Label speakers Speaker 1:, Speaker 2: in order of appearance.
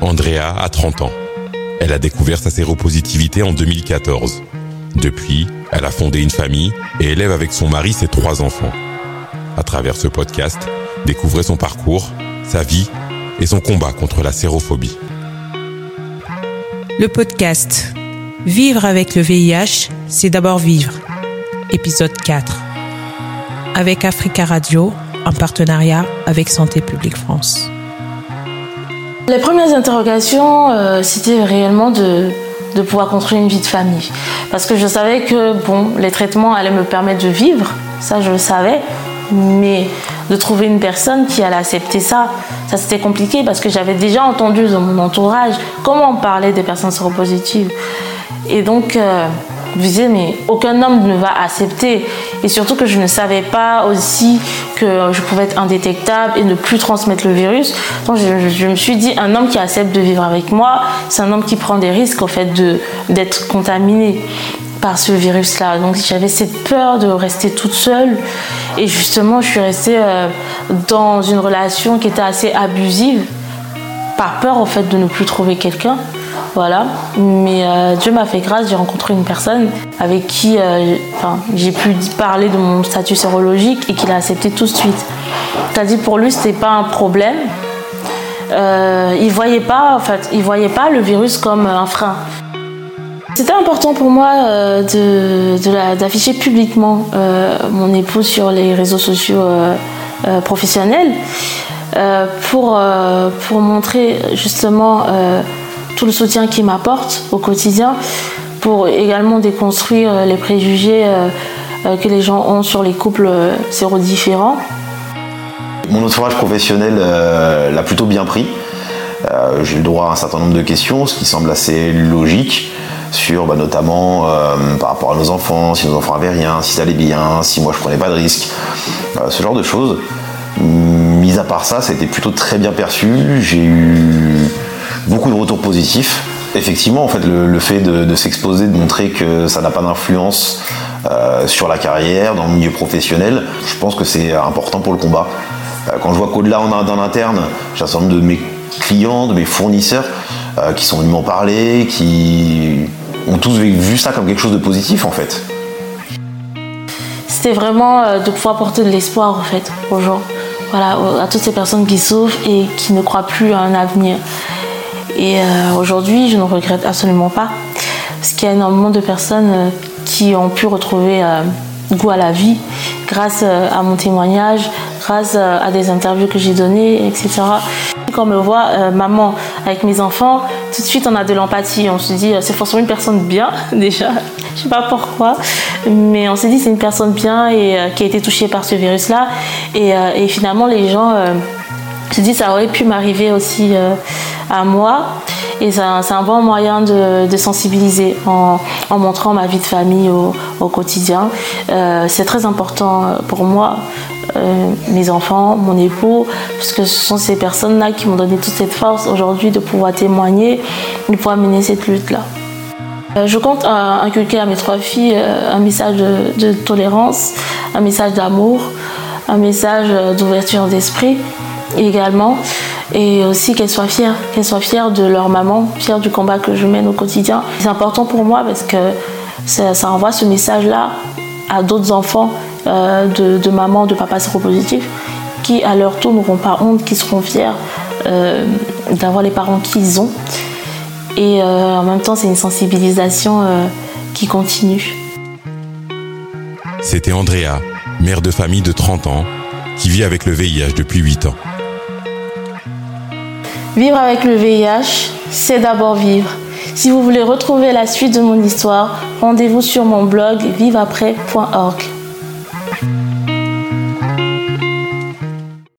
Speaker 1: Andrea a 30 ans. Elle a découvert sa séropositivité en 2014. Depuis, elle a fondé une famille et élève avec son mari ses trois enfants. À travers ce podcast, découvrez son parcours, sa vie et son combat contre la sérophobie.
Speaker 2: Le podcast Vivre avec le VIH, c'est d'abord vivre. Épisode 4. Avec Africa Radio, en partenariat avec Santé publique France.
Speaker 3: Les premières interrogations, euh, c'était réellement de, pouvoir construire une vie de famille. Parce que je savais que bon, les traitements allaient me permettre de vivre, ça je le savais, mais de trouver une personne qui allait accepter ça, ça c'était compliqué parce que j'avais déjà entendu dans mon entourage comment on parlait des personnes séropositives. Et donc, euh, je disais, mais aucun homme ne va accepter. Et surtout que je ne savais pas aussi que je pouvais être indétectable et ne plus transmettre le virus. Donc je, me suis dit, un homme qui accepte de vivre avec moi, c'est un homme qui prend des risques au fait d'être contaminé par ce virus-là. Donc j'avais cette peur de rester toute seule. Et justement, je suis restée euh, dans une relation qui était assez abusive, par peur au fait de ne plus trouver quelqu'un. Voilà. Mais euh, Dieu m'a fait grâce, j'ai rencontré une personne avec qui euh, j'ai pu parler de mon statut sérologique et qu'il a accepté tout de suite. C'est-à-dire pour lui, c'était pas un problème. Euh, il voyait en fait, voyait pas le virus comme un frein. C'était important pour moi d'afficher publiquement mon époux sur les réseaux sociaux professionnels pour, pour montrer justement tout le soutien qu'il m'apporte au quotidien, pour également déconstruire euh, les préjugés euh, euh, que les gens ont sur les couples sérodifférents.
Speaker 4: Mon entourage professionnel l'a plutôt bien pris. J'ai eu le droit à un certain nombre de questions, ce qui semble assez logique, sur bah, notamment par rapport à nos enfants, si nos enfants avaient rien, si ça allait bien, si moi je prenais pas de risques, ce genre de choses. Mis à part ça, ça a été plutôt très bien perçu. J'ai eu beaucoup de retours positifs. Effectivement, en fait, le, fait de, s'exposer, de montrer que ça n'a pas d'influence euh, sur la carrière, dans le milieu professionnel, je pense que c'est important pour le combat. Euh, Quand je vois qu'au-delà en- d'un interne, j'ai un certain nombre de mes clients, de mes fournisseurs euh, qui sont venus m'en parler, qui ont tous vu ça comme quelque chose de positif en fait.
Speaker 3: C'était vraiment de pouvoir porter de l'espoir en fait aux gens, voilà, à toutes ces personnes qui souffrent et qui ne croient plus à un avenir. Et euh, aujourd'hui, je ne regrette absolument pas, parce qu'il y a énormément de personnes euh, qui ont pu retrouver euh, goût à la vie grâce à mon témoignage, grâce à des interviews que j'ai données, etc. Quand on me voit maman avec mes enfants, tout de suite on a de l'empathie. On se dit c'est forcément une personne bien déjà. Je sais pas pourquoi, mais on s'est dit c'est une personne bien et qui a été touchée par ce virus-là. Et finalement les gens se disent ça aurait pu m'arriver aussi euh, à moi. Et c'est un, bon moyen de, sensibiliser en, montrant ma vie de famille au, quotidien. Euh, c'est très important euh, pour moi, mes enfants, mon époux, parce que ce sont ces personnes-là qui m'ont donné toute cette force aujourd'hui de pouvoir témoigner, de pouvoir mener cette lutte-là. Je compte inculquer à mes trois filles un message de, tolérance, un message d'amour, un message d'ouverture d'esprit également, et aussi qu'elles soient fières, qu'elles soient fières de leur maman, fières du combat que je mène au quotidien. C'est important pour moi parce que ça, envoie ce message-là à d'autres enfants euh, de, de maman, de papa séropositifs, qui à leur tour n'auront pas honte, qui seront fiers euh, d'avoir les parents qu'ils ont. Et euh, en même temps, c'est une sensibilisation qui continue.
Speaker 1: C'était Andrea, mère de famille de 30 ans, qui vit avec le VIH depuis 8 ans.
Speaker 3: Vivre avec le VIH, c'est d'abord vivre. Si vous voulez retrouver la suite de mon histoire, rendez-vous sur mon blog viveaprès.org.